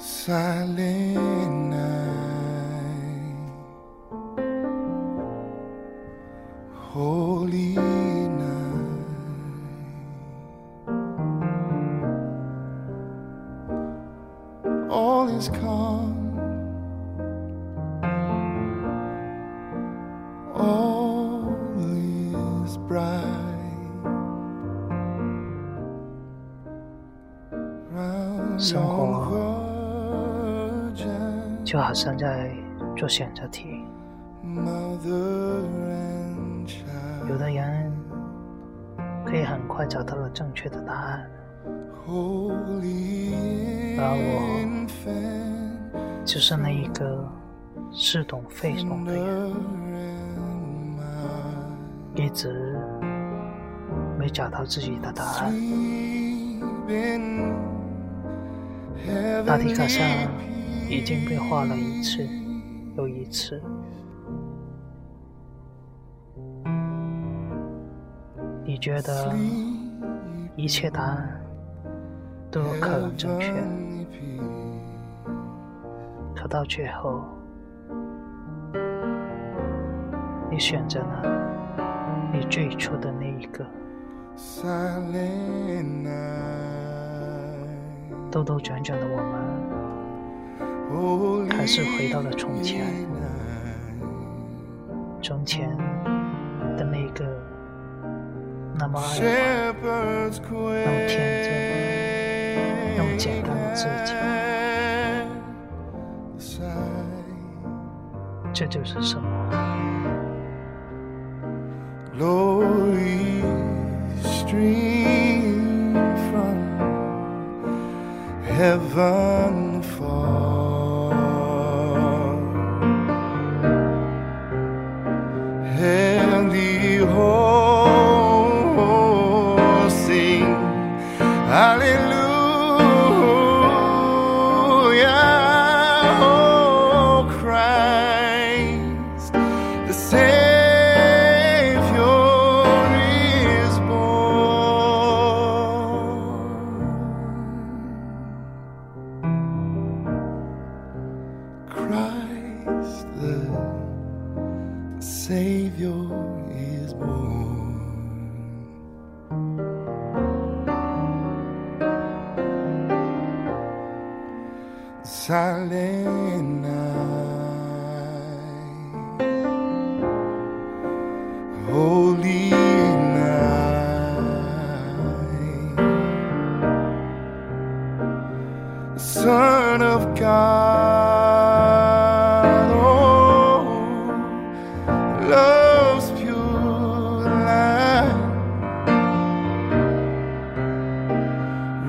silent night, holy night. All is calm. All is bright. Round 就好像在做选择题。有的人可以很快找到了正确的答案，而我就是那一个似懂非懂的人，一直没找到自己的答案。大题卡上。已经被画了一次又一次。你觉得一切答案都有可能正确，可到最后，你选择了你最初的那一个。兜兜转转的我们，还是回到了从前，从前的那个那么爱玩、那么天真、那么简单的自己。这就是生活。Heaven. Fall. Hallelujah, oh Christ, the Savior is born. Christ, the Savior is born. Silent night, holy night, Son of God, oh, love's pure light,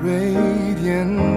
radiant